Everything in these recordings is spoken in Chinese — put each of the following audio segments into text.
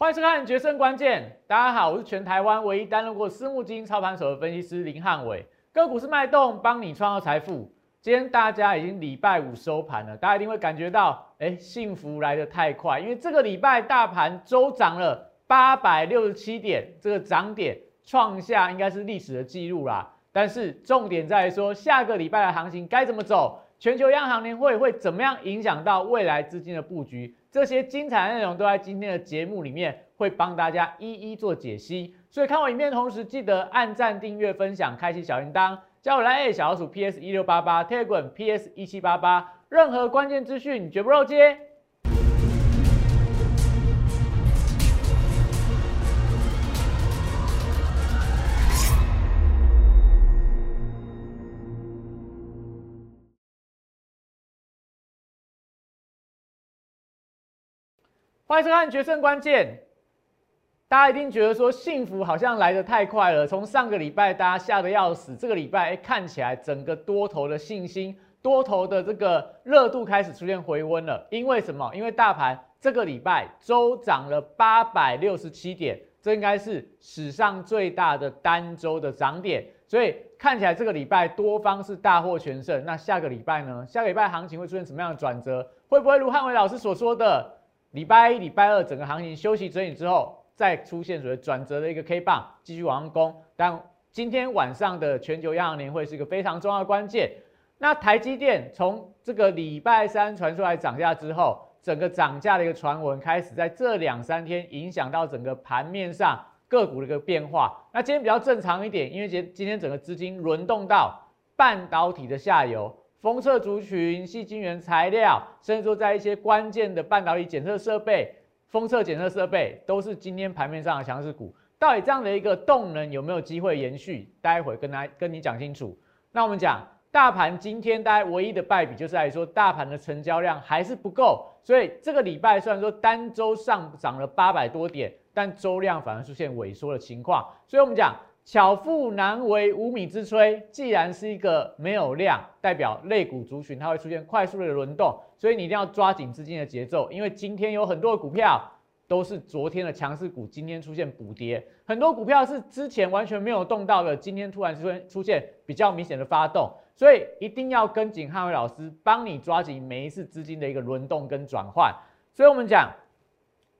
欢迎收看《决胜关键》。大家好，我是全台湾唯一担任过私募基金操盘手的分析师林汉伟。个股是脉动，帮你创造财富。今天大家已经礼拜五收盘了，大家一定会感觉到，哎，幸福来得太快，因为这个礼拜大盘周涨了八百六十七点，这个涨点创下应该是历史的记录啦。但是重点在说，下个礼拜的行情该怎么走？全球央行年会会怎么样影响到未来资金的布局？这些精彩内容都在今天的节目里面会帮大家一一做解析。所以看我影片同时，记得按赞、订阅、分享、开启小铃铛，加我来 A 小老鼠 PS 一六八八 Telegram PS 一七八八，任何关键资讯绝不漏接。欢迎收看《决胜关键》。大家一定觉得说幸福好像来得太快了。从上个礼拜大家吓得要死，这个礼拜看起来整个多头的信心、多头的这个热度开始出现回温了。因为什么？因为大盘这个礼拜周涨了八百六十七点，这应该是史上最大的单周的涨点。所以看起来这个礼拜多方是大获全胜。那下个礼拜呢？下个礼拜行情会出现什么样的转折？会不会如汉伟老师所说的？礼拜一、礼拜二整个行情休息整理之后，再出现所谓转折的一个 K 棒，继续往上攻。但今天晚上的全球央行年会是一个非常重要的关键。那台积电从这个礼拜三传出来涨价之后，整个涨价的一个传闻开始在这两三天影响到整个盘面上个股的一个变化。那今天比较正常一点，因为今今天整个资金轮动到半导体的下游。封测族群、细晶圆材料，甚至说在一些关键的半导体检测设备、封测检测设备，都是今天盘面上的强势股。到底这样的一个动能有没有机会延续？待会跟大家跟你讲清楚。那我们讲大盘今天大家唯一的败笔，就是在说大盘的成交量还是不够。所以这个礼拜虽然说单周上涨了八百多点，但周量反而出现萎缩的情况。所以我们讲。巧妇难为无米之炊，既然是一个没有量，代表类股族群它会出现快速的轮动，所以你一定要抓紧资金的节奏，因为今天有很多股票都是昨天的强势股，今天出现补跌，很多股票是之前完全没有动到的，今天突然出现出现比较明显的发动，所以一定要跟紧汉伟老师帮你抓紧每一次资金的一个轮动跟转换，所以我们讲，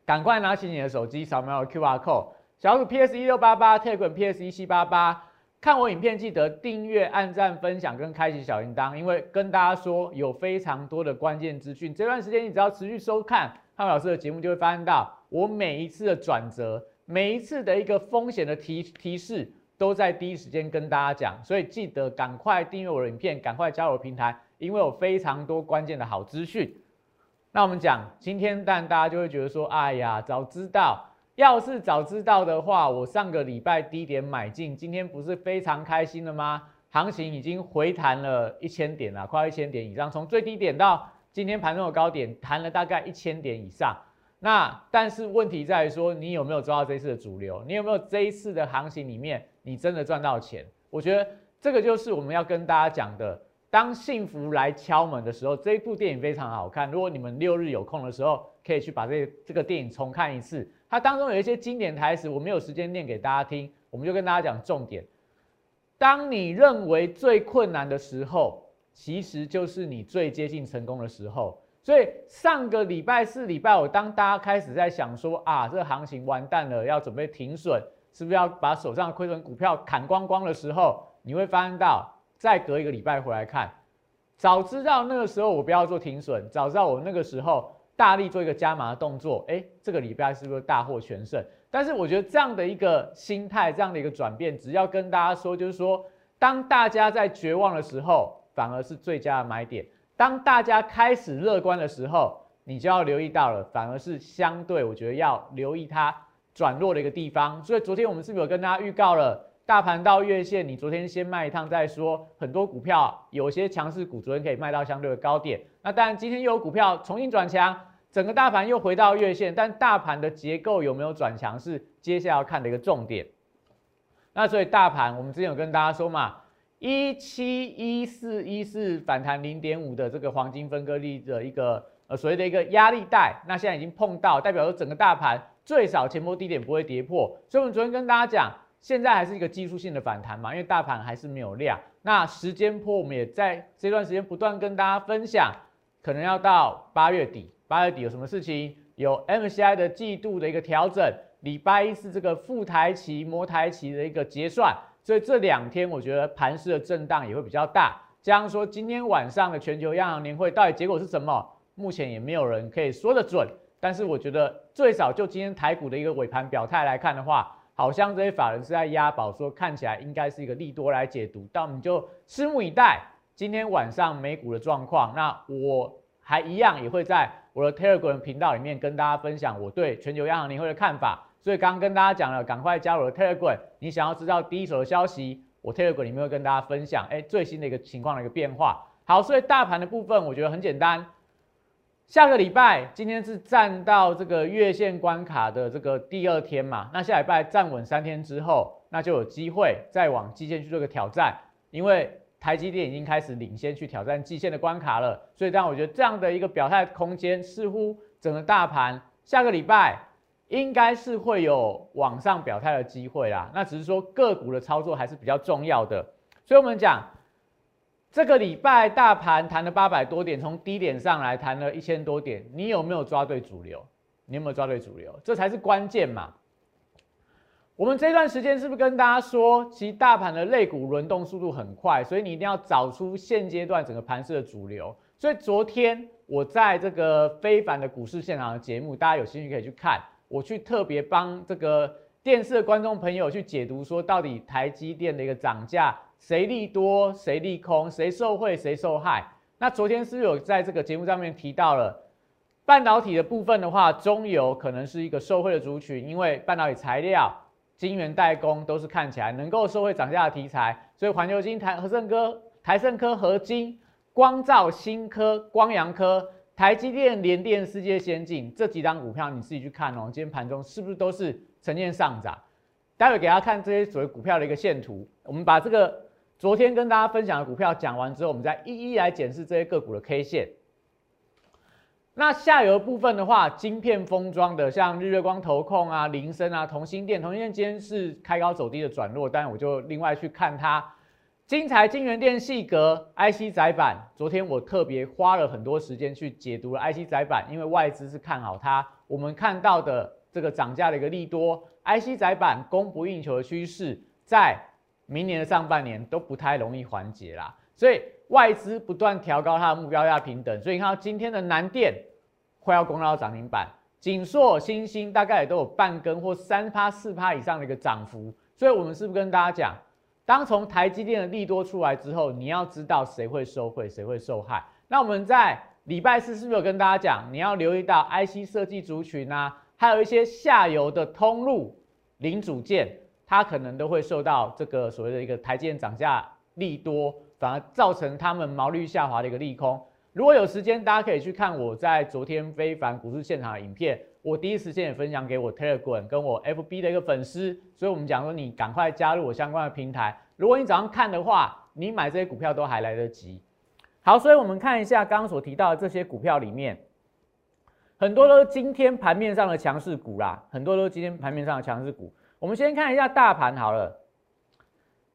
赶快拿起你的手机扫描 Q R code。小鼠 PS 一六八八，Telegram PS 一七八八，看我影片记得订阅、按赞、分享跟开启小铃铛，因为跟大家说有非常多的关键资讯。这段时间你只要持续收看汉老师的节目，就会发现到我每一次的转折，每一次的一个风险的提提示，都在第一时间跟大家讲。所以记得赶快订阅我的影片，赶快加入我的平台，因为有非常多关键的好资讯。那我们讲今天，但大家就会觉得说，哎呀，早知道。要是早知道的话，我上个礼拜低点买进，今天不是非常开心了吗？行情已经回弹了一千点了，快一千点以上，从最低点到今天盘中的高点，弹了大概一千点以上。那但是问题在于说，你有没有抓到这一次的主流？你有没有这一次的行情里面，你真的赚到钱？我觉得这个就是我们要跟大家讲的。当幸福来敲门的时候，这一部电影非常好看。如果你们六日有空的时候，可以去把这这个电影重看一次。它当中有一些经典台词，我没有时间念给大家听，我们就跟大家讲重点。当你认为最困难的时候，其实就是你最接近成功的时候。所以上个礼拜四、礼拜五，当大家开始在想说啊，这个行情完蛋了，要准备停损，是不是要把手上亏损股票砍光光的时候，你会发现到。再隔一个礼拜回来看，早知道那个时候我不要做停损，早知道我那个时候大力做一个加码的动作，哎，这个礼拜是不是大获全胜？但是我觉得这样的一个心态，这样的一个转变，只要跟大家说，就是说，当大家在绝望的时候，反而是最佳的买点；当大家开始乐观的时候，你就要留意到了，反而是相对我觉得要留意它转弱的一个地方。所以昨天我们是不是有跟大家预告了？大盘到月线，你昨天先卖一趟再说。很多股票有些强势股，昨天可以卖到相对的高点。那当然，今天又有股票重新转强，整个大盘又回到月线。但大盘的结构有没有转强，是接下来要看的一个重点。那所以大盘，我们之前有跟大家说嘛，一七一四一四反弹零点五的这个黄金分割率的一个呃所谓的一个压力带，那现在已经碰到，代表说整个大盘。最少前波低点不会跌破。所以我们昨天跟大家讲，现在还是一个技术性的反弹嘛，因为大盘还是没有量。那时间波我们也在这段时间不断跟大家分享，可能要到八月底，八月底有什么事情？有 MCI 的季度的一个调整，礼拜一是这个副台期、摩台期的一个结算，所以这两天我觉得盘势的震荡也会比较大。加上说今天晚上的全球央行年会到底结果是什么，目前也没有人可以说得准。但是我觉得最少就今天台股的一个尾盘表态来看的话，好像这些法人是在押宝，说看起来应该是一个利多来解读。但我们就拭目以待今天晚上美股的状况。那我还一样也会在。我的 Telegram 频道里面跟大家分享我对全球央行年会的看法，所以刚刚跟大家讲了，赶快加入我的 Telegram。你想要知道第一手的消息，我 Telegram 里面会跟大家分享，哎，最新的一个情况的一个变化。好，所以大盘的部分我觉得很简单，下个礼拜今天是站到这个月线关卡的这个第二天嘛，那下礼拜站稳三天之后，那就有机会再往基线去做个挑战，因为。台积电已经开始领先去挑战季线的关卡了，所以但我觉得这样的一个表态空间，似乎整个大盘下个礼拜应该是会有往上表态的机会啦。那只是说个股的操作还是比较重要的，所以我们讲这个礼拜大盘谈了八百多点，从低点上来谈了一千多点，你有没有抓对主流？你有没有抓对主流？这才是关键嘛。我们这段时间是不是跟大家说，其实大盘的类股轮动速度很快，所以你一定要找出现阶段整个盘势的主流。所以昨天我在这个非凡的股市现场的节目，大家有兴趣可以去看。我去特别帮这个电视的观众朋友去解读，说到底台积电的一个涨价，谁利多，谁利空，谁受惠，谁受害。那昨天是不是有在这个节目上面提到了半导体的部分的话，中游可能是一个受惠的族群，因为半导体材料。晶圆代工都是看起来能够收回涨价的题材，所以环球金、台和盛科、台盛科、合金、光照、新科、光阳科、台积电、联电、世界先进这几张股票，你自己去看哦。今天盘中是不是都是呈现上涨？待会给大家看这些所谓股票的一个线图。我们把这个昨天跟大家分享的股票讲完之后，我们再一一来检视这些个股的 K 线。那下游部分的话，晶片封装的，像日月光、投控啊、铃声啊、同心电，同心电今天是开高走低的转弱，但我就另外去看它。金财、金源电、细格、IC 载板，昨天我特别花了很多时间去解读了 IC 载板，因为外资是看好它。我们看到的这个涨价的一个利多，IC 载板供不应求的趋势，在明年的上半年都不太容易缓解啦。所以外资不断调高它的目标价平等，所以你看到今天的南电。快要攻到涨停板，锦硕、新兴大概也都有半根或三趴、四趴以上的一个涨幅，所以我们是不是跟大家讲，当从台积电的利多出来之后，你要知道谁会收回，谁会受害。那我们在礼拜四是不是有跟大家讲，你要留意到 IC 设计族群啊，还有一些下游的通路零组件，它可能都会受到这个所谓的一个台积电涨价利多，反而造成他们毛利下滑的一个利空。如果有时间，大家可以去看我在昨天非凡股市现场的影片，我第一时间也分享给我 Telegram 跟我 FB 的一个粉丝，所以我们讲说你赶快加入我相关的平台。如果你早上看的话，你买这些股票都还来得及。好，所以我们看一下刚刚所提到的这些股票里面，很多都是今天盘面上的强势股啦，很多都是今天盘面上的强势股。我们先看一下大盘好了。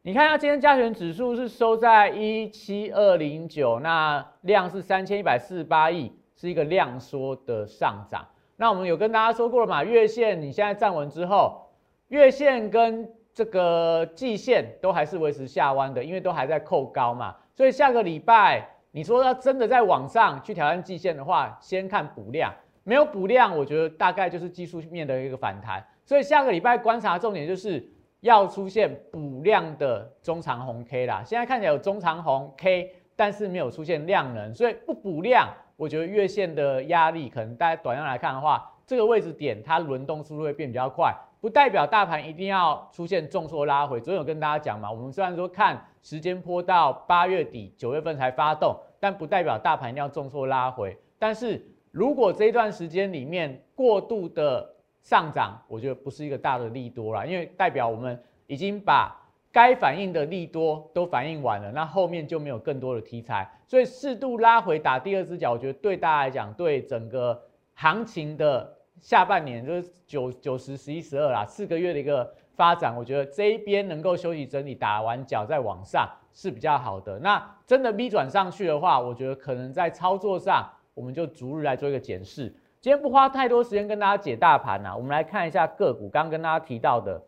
你看一下，今天加权指数是收在一七二零九，那量是三千一百四十八亿，是一个量缩的上涨。那我们有跟大家说过了嘛，月线你现在站稳之后，月线跟这个季线都还是维持下弯的，因为都还在扣高嘛。所以下个礼拜你说要真的在往上去挑战季线的话，先看补量，没有补量，我觉得大概就是技术面的一个反弹。所以下个礼拜观察重点就是。要出现补量的中长红 K 啦，现在看起来有中长红 K，但是没有出现量能，所以不补量，我觉得月线的压力可能大家短线来看的话，这个位置点它轮动速度会变比较快，不代表大盘一定要出现重挫拉回。昨天有跟大家讲嘛，我们虽然说看时间波到八月底九月份才发动，但不代表大盘一定要重挫拉回。但是如果这一段时间里面过度的上涨，我觉得不是一个大的利多啦，因为代表我们已经把该反应的利多都反应完了，那后面就没有更多的题材，所以适度拉回打第二只脚，我觉得对大家来讲，对整个行情的下半年就是九九十十一十二啦，四个月的一个发展，我觉得这一边能够休息整理，打完脚再往上是比较好的。那真的 V 转上去的话，我觉得可能在操作上，我们就逐日来做一个检视。今天不花太多时间跟大家解大盘呐，我们来看一下个股。刚刚跟大家提到的，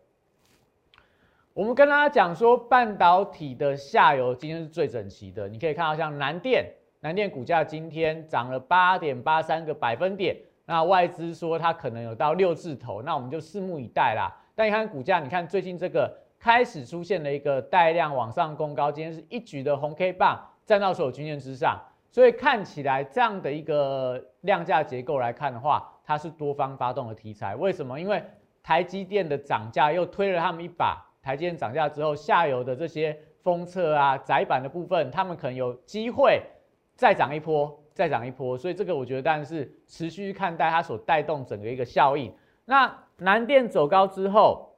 我们跟大家讲说，半导体的下游今天是最整齐的。你可以看到，像南电，南电股价今天涨了八点八三个百分点。那外资说它可能有到六字头，那我们就拭目以待啦。但你看股价，你看最近这个开始出现了一个带量往上攻高，今天是一举的红 K 棒站到所有均线之上，所以看起来这样的一个量价结构来看的话，它是多方发动的题材。为什么？因为台积电的涨价又推了他们一把。台积电涨价之后，下游的这些封测啊、窄板的部分，他们可能有机会再涨一波。再涨一波，所以这个我觉得当然是持续看待它所带动整个一个效应。那南电走高之后，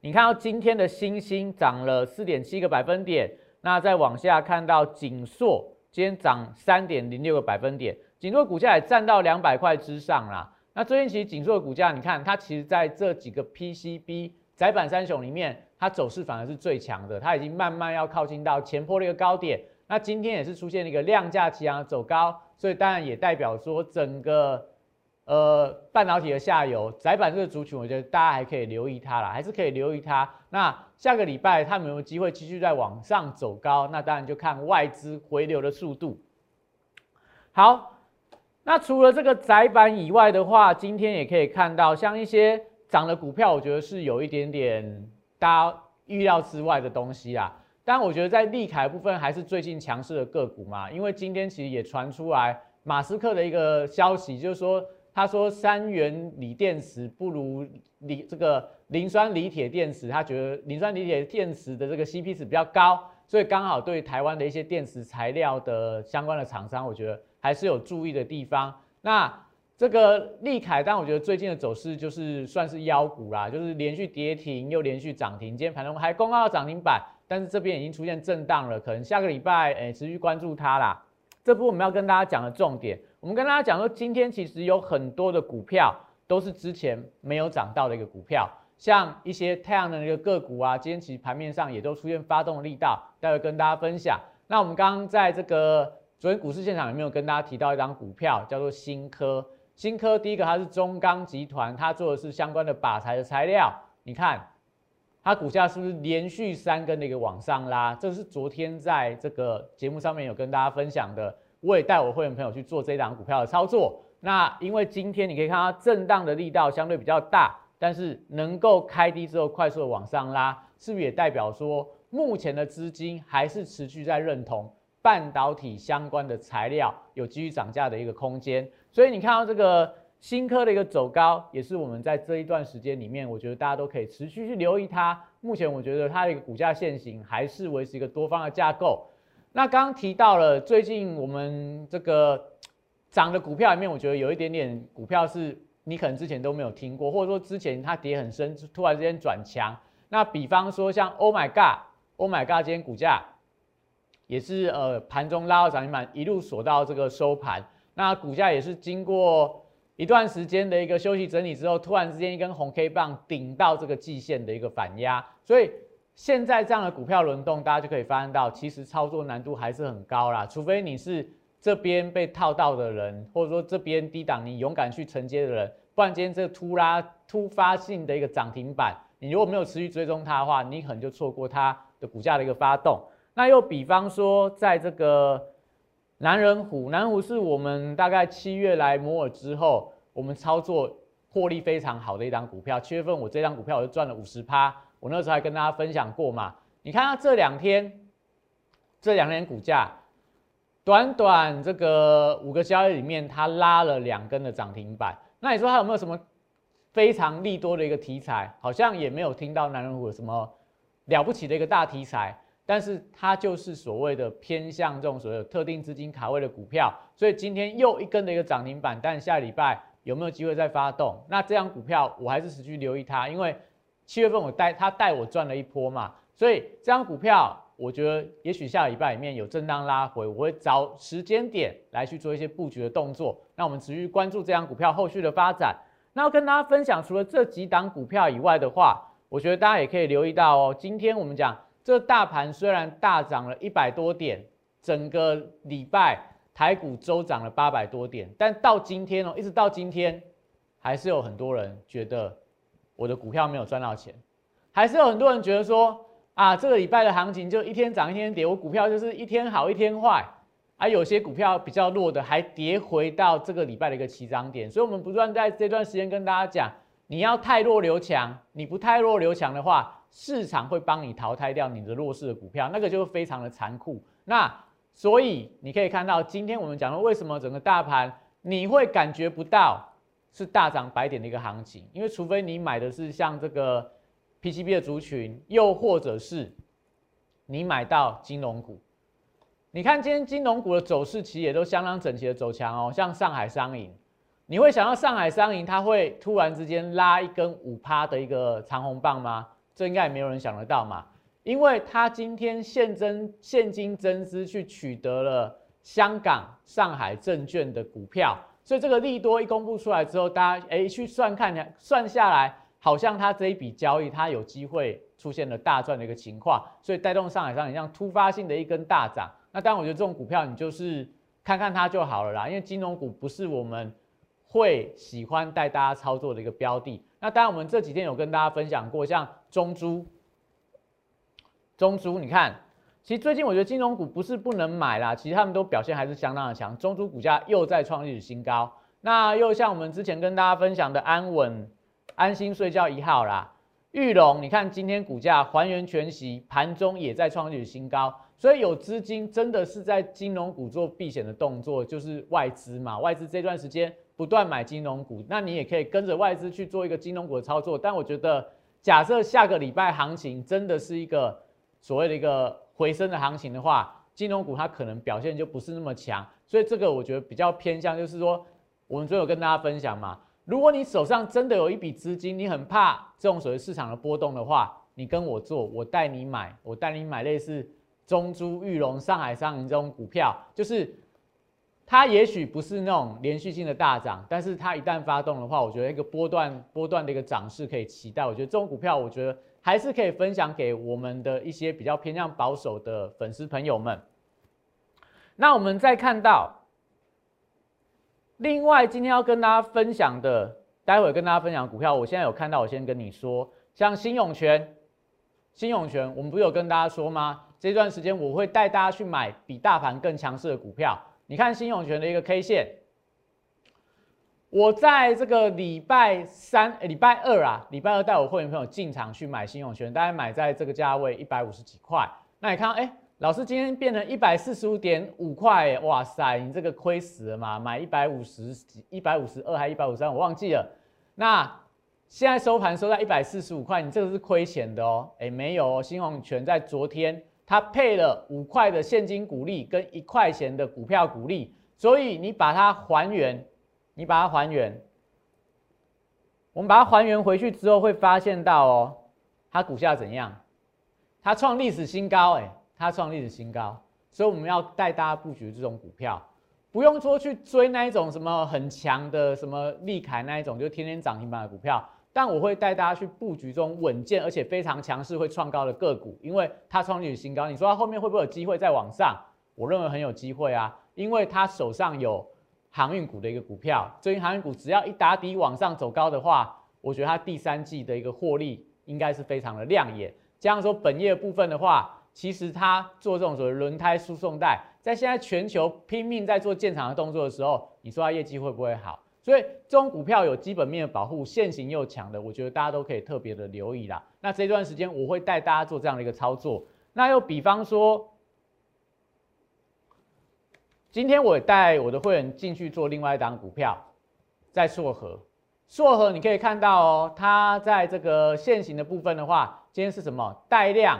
你看到今天的星星涨了四点七个百分点，那再往下看到锦硕今天涨三点零六个百分点，锦硕股价也站到两百块之上啦。那最近其实锦硕的股价，你看它其实在这几个 PCB 窄板三雄里面，它走势反而是最强的，它已经慢慢要靠近到前坡的一个高点。那今天也是出现了一个量价齐扬走高，所以当然也代表说整个呃半导体的下游窄板这个族群，我觉得大家还可以留意它啦，还是可以留意它。那下个礼拜它有没有机会继续再往上走高？那当然就看外资回流的速度。好，那除了这个窄板以外的话，今天也可以看到像一些涨的股票，我觉得是有一点点大家预料之外的东西啊。但我觉得在利凯部分还是最近强势的个股嘛，因为今天其实也传出来马斯克的一个消息，就是说他说三元锂电池不如锂这个磷酸锂铁电池，他觉得磷酸锂铁电池的这个 CP 值比较高，所以刚好对台湾的一些电池材料的相关的厂商，我觉得还是有注意的地方。那这个利凯，但我觉得最近的走势就是算是妖股啦，就是连续跌停又连续涨停，今天盘中还公告涨停板。但是这边已经出现震荡了，可能下个礼拜诶持续关注它啦。这部分我们要跟大家讲的重点，我们跟大家讲说，今天其实有很多的股票都是之前没有涨到的一个股票，像一些太阳能的一个个股啊，今天其实盘面上也都出现发动的力道，待会跟大家分享。那我们刚刚在这个昨天股市现场有没有跟大家提到一张股票，叫做新科？新科第一个它是中钢集团，它做的是相关的靶材的材料，你看。它股价是不是连续三根的一个往上拉？这是昨天在这个节目上面有跟大家分享的，我也带我会员朋友去做这档股票的操作。那因为今天你可以看到震荡的力道相对比较大，但是能够开低之后快速的往上拉，是不是也代表说目前的资金还是持续在认同半导体相关的材料有继续涨价的一个空间？所以你看到这个。新科的一个走高，也是我们在这一段时间里面，我觉得大家都可以持续去留意它。目前我觉得它的一个股价线型还是维持一个多方的架构。那刚刚提到了最近我们这个涨的股票里面，我觉得有一点点股票是你可能之前都没有听过，或者说之前它跌很深，突然之间转强。那比方说像 Oh my God，Oh my God，今天股价也是呃盘中拉到涨停板，一路锁到这个收盘。那股价也是经过。一段时间的一个休息整理之后，突然之间一根红 K 棒顶到这个季线的一个反压，所以现在这样的股票轮动，大家就可以发现到，其实操作难度还是很高啦。除非你是这边被套到的人，或者说这边低档你勇敢去承接的人，不然今天这个突拉突发性的一个涨停板，你如果没有持续追踪它的话，你可能就错过它的股价的一个发动。那又比方说，在这个。南人虎，南虎是我们大概七月来摩尔之后，我们操作获利非常好的一张股票。七月份我这张股票我就赚了五十趴，我那时候还跟大家分享过嘛。你看它这两天，这两天股价，短短这个五个交易里面，它拉了两根的涨停板。那你说它有没有什么非常利多的一个题材？好像也没有听到南人虎有什么了不起的一个大题材。但是它就是所谓的偏向这种所谓特定资金卡位的股票，所以今天又一根的一个涨停板，但下礼拜有没有机会再发动？那这张股票我还是持续留意它，因为七月份我带他带我赚了一波嘛，所以这张股票我觉得也许下礼拜里面有震荡拉回，我会找时间点来去做一些布局的动作。那我们持续关注这张股票后续的发展。那要跟大家分享，除了这几档股票以外的话，我觉得大家也可以留意到哦。今天我们讲这大盘虽然大涨了一百多点，整个礼拜台股周涨了八百多点，但到今天哦，一直到今天，还是有很多人觉得我的股票没有赚到钱，还是有很多人觉得说啊，这个礼拜的行情就一天涨一天跌，我股票就是一天好一天坏。而有些股票比较弱的，还跌回到这个礼拜的一个起涨点，所以我们不断在这段时间跟大家讲，你要太弱留强，你不太弱留强的话，市场会帮你淘汰掉你的弱势的股票，那个就非常的残酷。那所以你可以看到，今天我们讲了为什么整个大盘你会感觉不到是大涨百点的一个行情，因为除非你买的是像这个 PCB 的族群，又或者是你买到金融股。你看今天金融股的走势，其实也都相当整齐的走强哦。像上海商银，你会想到上海商银它会突然之间拉一根五趴的一个长红棒吗？这应该也没有人想得到嘛。因为它今天现增现金增资去取得了香港上海证券的股票，所以这个利多一公布出来之后，大家哎去算看，算下来好像它这一笔交易它有机会出现了大赚的一个情况，所以带动上海商银像突发性的一根大涨。那当然，我觉得这种股票你就是看看它就好了啦，因为金融股不是我们会喜欢带大家操作的一个标的。那当然，我们这几天有跟大家分享过，像中珠，中珠，你看，其实最近我觉得金融股不是不能买啦，其实他们都表现还是相当的强。中珠股价又在创历史新高，那又像我们之前跟大家分享的安稳、安心睡觉一号啦，玉龙，你看今天股价还原全息，盘中也在创历史新高。所以有资金真的是在金融股做避险的动作，就是外资嘛。外资这段时间不断买金融股，那你也可以跟着外资去做一个金融股的操作。但我觉得，假设下个礼拜行情真的是一个所谓的一个回升的行情的话，金融股它可能表现就不是那么强。所以这个我觉得比较偏向，就是说我们最后跟大家分享嘛，如果你手上真的有一笔资金，你很怕这种所谓市场的波动的话，你跟我做，我带你买，我带你买类似。中珠、玉龙、上海商银这种股票，就是它也许不是那种连续性的大涨，但是它一旦发动的话，我觉得一个波段波段的一个涨势可以期待。我觉得这种股票，我觉得还是可以分享给我们的一些比较偏向保守的粉丝朋友们。那我们再看到，另外今天要跟大家分享的，待会跟大家分享股票，我现在有看到，我先跟你说，像新永泉，新永泉，我们不是有跟大家说吗？这段时间我会带大家去买比大盘更强势的股票。你看新永泉的一个 K 线，我在这个礼拜三、礼拜二啊，礼拜二带我会员朋友进场去买新永泉，大概买在这个价位一百五十几块。那你看，哎，老师今天变成一百四十五点五块，哇塞，你这个亏死了嘛？买一百五十几、一百五十二还一百五十三，我忘记了。那现在收盘收在一百四十五块，你这个是亏钱的哦。哎，没有哦，新永泉在昨天。它配了五块的现金股利跟一块钱的股票股利，所以你把它还原，你把它还原，我们把它还原回去之后会发现到哦，它股价怎样？它创历史新高，哎，它创历史新高，所以我们要带大家布局这种股票，不用说去追那一种什么很强的什么利凯那一种，就天天涨停板的股票。但我会带大家去布局中稳健而且非常强势会创高的个股，因为它创历史新高。你说它后面会不会有机会再往上？我认为很有机会啊，因为它手上有航运股的一个股票，最近航运股只要一打底往上走高的话，我觉得它第三季的一个获利应该是非常的亮眼。加上说本业部分的话，其实它做这种所谓轮胎输送带，在现在全球拼命在做建厂的动作的时候，你说它业绩会不会好？所以这种股票有基本面的保护，现行又强的，我觉得大家都可以特别的留意啦。那这段时间我会带大家做这样的一个操作。那又比方说，今天我带我的会员进去做另外一档股票，在硕和，硕和你可以看到哦，它在这个现行的部分的话，今天是什么带量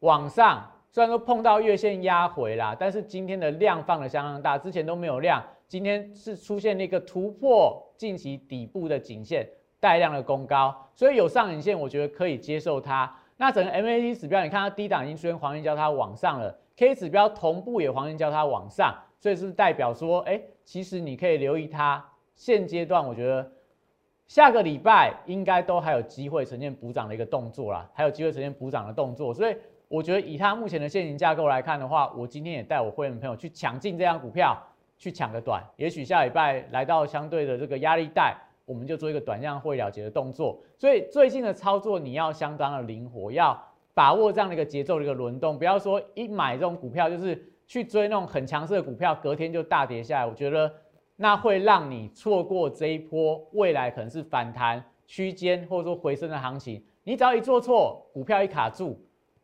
往上，虽然说碰到月线压回啦，但是今天的量放的相当大，之前都没有量。今天是出现了一个突破近期底部的颈线，带量的攻高，所以有上影线，我觉得可以接受它。那整个 MACD 指标，你看它低档已经出现黄金交叉往上了，K 指标同步也黄金交叉往上，所以是不是代表说，哎，其实你可以留意它。现阶段我觉得下个礼拜应该都还有机会呈现补涨的一个动作啦，还有机会呈现补涨的动作，所以我觉得以它目前的现行架构来看的话，我今天也带我会员朋友去抢进这张股票，去抢个短，也许下礼拜来到相对的这个压力带，我们就做一个短量会了结的动作。所以最近的操作你要相当的灵活，要把握这样的一个节奏的一个轮动，不要说一买这种股票就是去追那种很强势的股票，隔天就大跌下来，我觉得。那会让你错过这一波未来可能是反弹区间或者说回升的行情。你只要一做错，股票一卡住，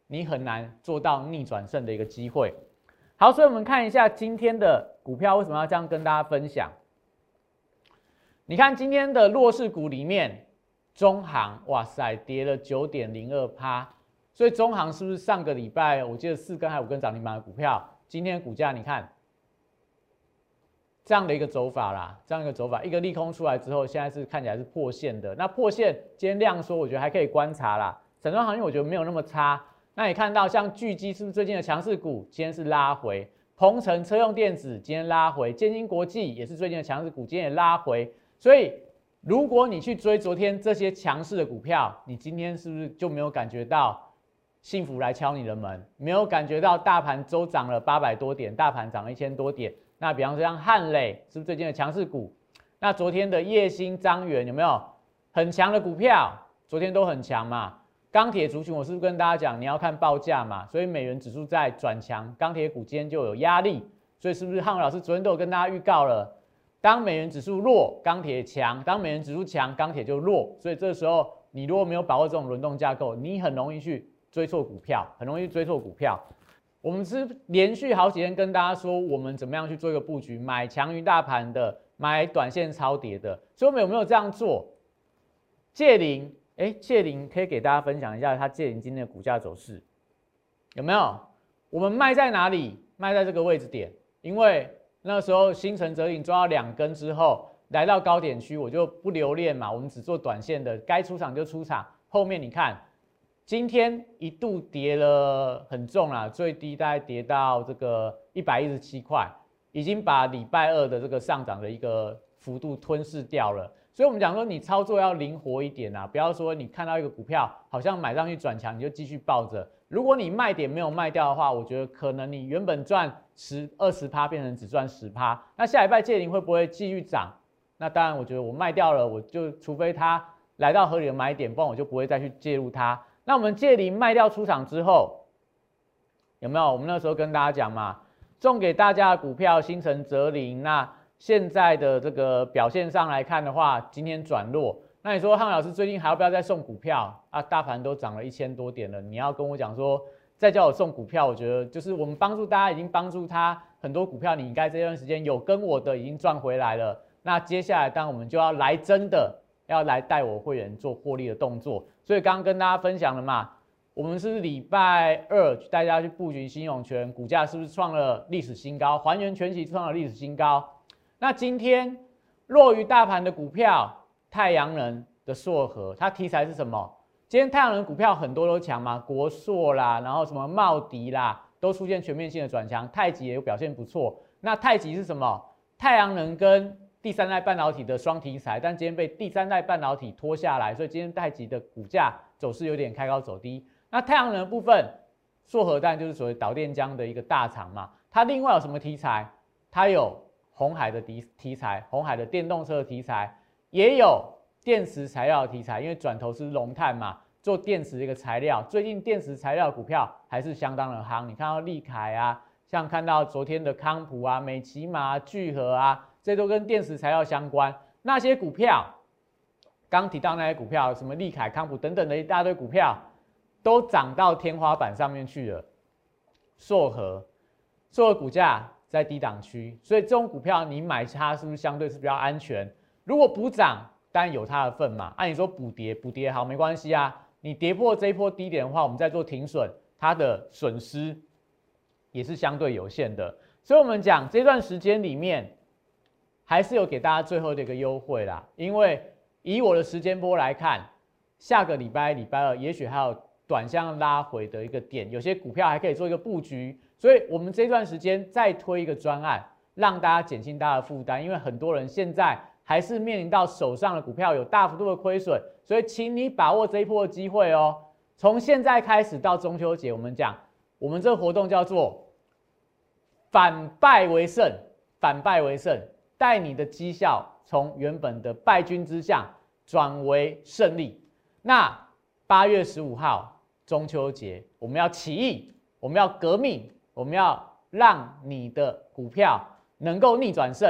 你很难做到逆转胜的一个机会。好，所以我们看一下今天的股票为什么要这样跟大家分享。你看今天的弱势股里面，中行哇塞跌了九点零二趴，所以中行是不是上个礼拜我记得四根还五根涨停板的股票，今天股价你看。这样的一个走法啦，这样一个走法，一个利空出来之后，现在是看起来是破线的。那破线今天量缩，我觉得还可以观察啦。整装行业我觉得没有那么差。那你看到像巨基是不是最近的强势股？今天是拉回。鹏程车用电子今天拉回，建金国际也是最近的强势股，今天也拉回。所以如果你去追昨天这些强势的股票，你今天是不是就没有感觉到幸福来敲你的门？没有感觉到大盘周涨了八百多点，大盘涨了一千多点？那比方说像汉磊，是不是最近的强势股？那昨天的叶兴、张元有没有很强的股票？昨天都很强嘛。钢铁族群，我是不是跟大家讲，你要看报价嘛？所以美元指数在转强，钢铁股今天就有压力。所以是不是汉伟老师昨天都有跟大家预告了？当美元指数弱，钢铁强；当美元指数强，钢铁就弱。所以这时候你如果没有把握这种轮动架构，你很容易去追错股票，很容易追错股票。我们是连续好几天跟大家说，我们怎么样去做一个布局，买强于大盘的，买短线超跌的。所以我们有没有这样做？借零，哎，借零可以给大家分享一下它借零今天的股价走势，有没有？我们卖在哪里？卖在这个位置点，因为那时候星辰折影抓到两根之后，来到高点区，我就不留恋嘛，我们只做短线的，该出场就出场。后面你看。今天一度跌了很重啦，最低大概跌到这个一百一十七块，已经把礼拜二的这个上涨的一个幅度吞噬掉了。所以，我们讲说你操作要灵活一点啊，不要说你看到一个股票好像买上去转强，你就继续抱着。如果你卖点没有卖掉的话，我觉得可能你原本赚十二十趴变成只赚十趴。那下礼拜借零会不会继续涨？那当然，我觉得我卖掉了，我就除非它来到合理的买点，不然我就不会再去介入它。那我们借零卖掉出场之后，有没有？我们那时候跟大家讲嘛，送给大家的股票星辰泽林，那现在的这个表现上来看的话，今天转弱。那你说汉老师最近还要不要再送股票啊？大盘都涨了一千多点了，你要跟我讲说再叫我送股票，我觉得就是我们帮助大家已经帮助他很多股票，你应该这段时间有跟我的已经赚回来了。那接下来当我们就要来真的。要来带我会员做获利的动作，所以刚刚跟大家分享了嘛，我们是礼拜二带大家去布局新永泉，股价是不是创了历史新高？还原全息创了历史新高。那今天弱于大盘的股票，太阳能的硕和，它题材是什么？今天太阳能股票很多都强嘛，国硕啦，然后什么茂迪啦，都出现全面性的转强，太极也有表现不错。那太极是什么？太阳能跟第三代半导体的双题材，但今天被第三代半导体拖下来，所以今天太极的股价走势有点开高走低。那太阳能部分，硕核弹就是所谓导电浆的一个大厂嘛，它另外有什么题材？它有红海的题题材，红海的电动车的题材，也有电池材料的题材，因为转投是龙碳嘛，做电池的一个材料，最近电池材料股票还是相当的夯。你看到利凯啊，像看到昨天的康普啊、美骑马、聚合啊。这都跟电池材料相关，那些股票，刚提到那些股票，什么利凯、康普等等的一大堆股票，都涨到天花板上面去了。硕和，硕和股价在低档区，所以这种股票你买它是不是相对是比较安全？如果补涨，当然有它的份嘛。按你说补跌，补跌好没关系啊。你跌破这一波低点的话，我们再做停损，它的损失也是相对有限的。所以我们讲这段时间里面。还是有给大家最后的一个优惠啦，因为以我的时间波来看，下个礼拜礼拜二也许还有短向拉回的一个点，有些股票还可以做一个布局，所以我们这段时间再推一个专案，让大家减轻大家的负担，因为很多人现在还是面临到手上的股票有大幅度的亏损，所以请你把握这一波的机会哦。从现在开始到中秋节，我们讲我们这个活动叫做反败为胜，反败为胜，带你的绩效从原本的败军之相转为胜利。那八月十五号中秋节，我们要起义，我们要革命，我们要让你的股票能够逆转胜，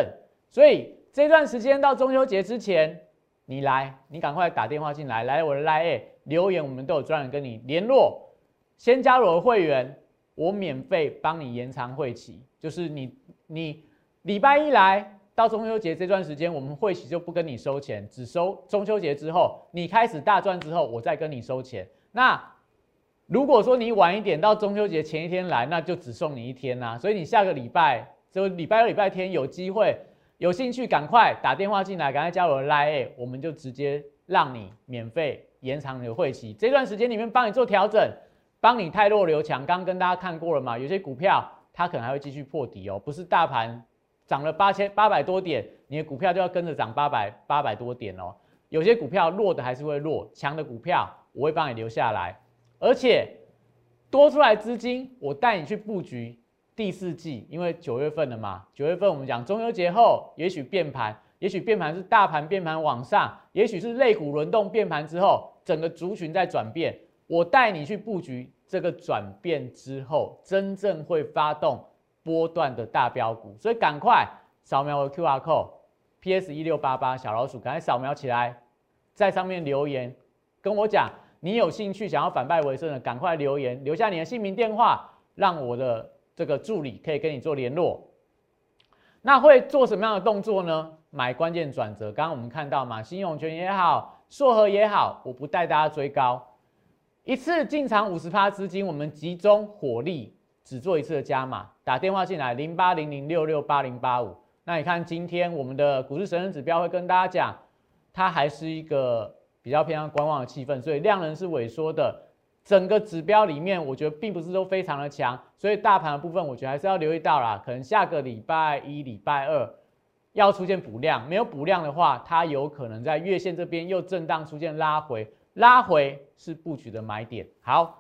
所以。这段时间到中秋节之前，你来，你赶快打电话进来，来我的 line 留言，我们都有专人跟你联络。先加入我的会员，我免费帮你延长会期。就是你你礼拜一来到中秋节这段时间，我们会期就不跟你收钱，只收中秋节之后你开始大赚之后，我再跟你收钱。那如果说你晚一点到中秋节前一天来，那就只送你一天啦。所以你下个礼拜就礼拜六、礼拜天有机会。有兴趣赶快打电话进来，赶快加我的 line，我们就直接让你免费延长你的会期。这段时间里面帮你做调整，帮你太弱留强。刚跟大家看过了嘛？有些股票它可能还会继续破底哦，不是大盘涨了八千八百多点，你的股票就要跟着涨八百八百多点哦。有些股票弱的还是会弱，强的股票我会帮你留下来，而且多出来资金我带你去布局。第四季，因为九月份了嘛，九月份我们讲中秋节后，也许变盘，也许变盘是大盘变盘往上，也许是类股轮动变盘之后，整个族群在转变。我带你去布局这个转变之后，真正会发动波段的大标股，所以赶快扫描我的 Q R code，P S 一六八八小老鼠，赶快扫描起来，在上面留言跟我讲，你有兴趣想要反败为胜的，赶快留言，留下你的姓名电话，让我的。这个助理可以跟你做联络，那会做什么样的动作呢？买关键转折，刚刚我们看到嘛，新永泉也好，硕和也好，我不带大家追高，一次进场五十趴资金，我们集中火力，只做一次的加码。打电话进来零八零零六六八零八五。那你看今天我们的股市神人指标会跟大家讲，它还是一个比较偏向观望的气氛，所以量能是萎缩的。整个指标里面，我觉得并不是都非常的强，所以大盘的部分，我觉得还是要留意到啦。可能下个礼拜一、礼拜二要出现补量，没有补量的话，它有可能在月线这边又震荡出现拉回，拉回是布局的买点。好，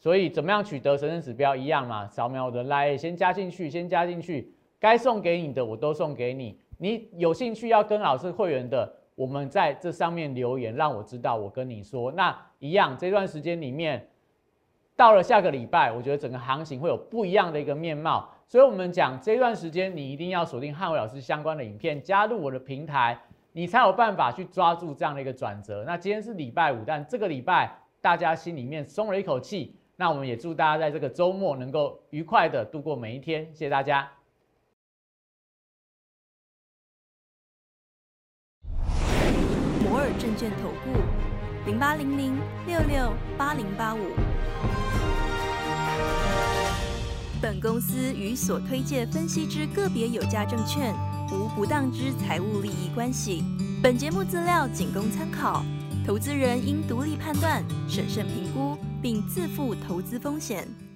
所以怎么样取得神圣指标一样嘛？扫描我的 LINE，，先加进去，先加进去，该送给你的我都送给你。你有兴趣要跟老师会员的？我们在这上面留言，让我知道，我跟你说，那一样这段时间里面，到了下个礼拜，我觉得整个行情会有不一样的一个面貌。所以，我们讲这段时间，你一定要锁定汉伟老师相关的影片，加入我的平台，你才有办法去抓住这样的一个转折。那今天是礼拜五，但这个礼拜大家心里面松了一口气。那我们也祝大家在这个周末能够愉快的度过每一天。谢谢大家。摩尔证券投顾零八零零六六八零八五。本公司与所推介分析之个别有价证券无不当之财务利益关系。本节目资料仅供参考，投资人应独立判断、审慎评估，并自负投资风险。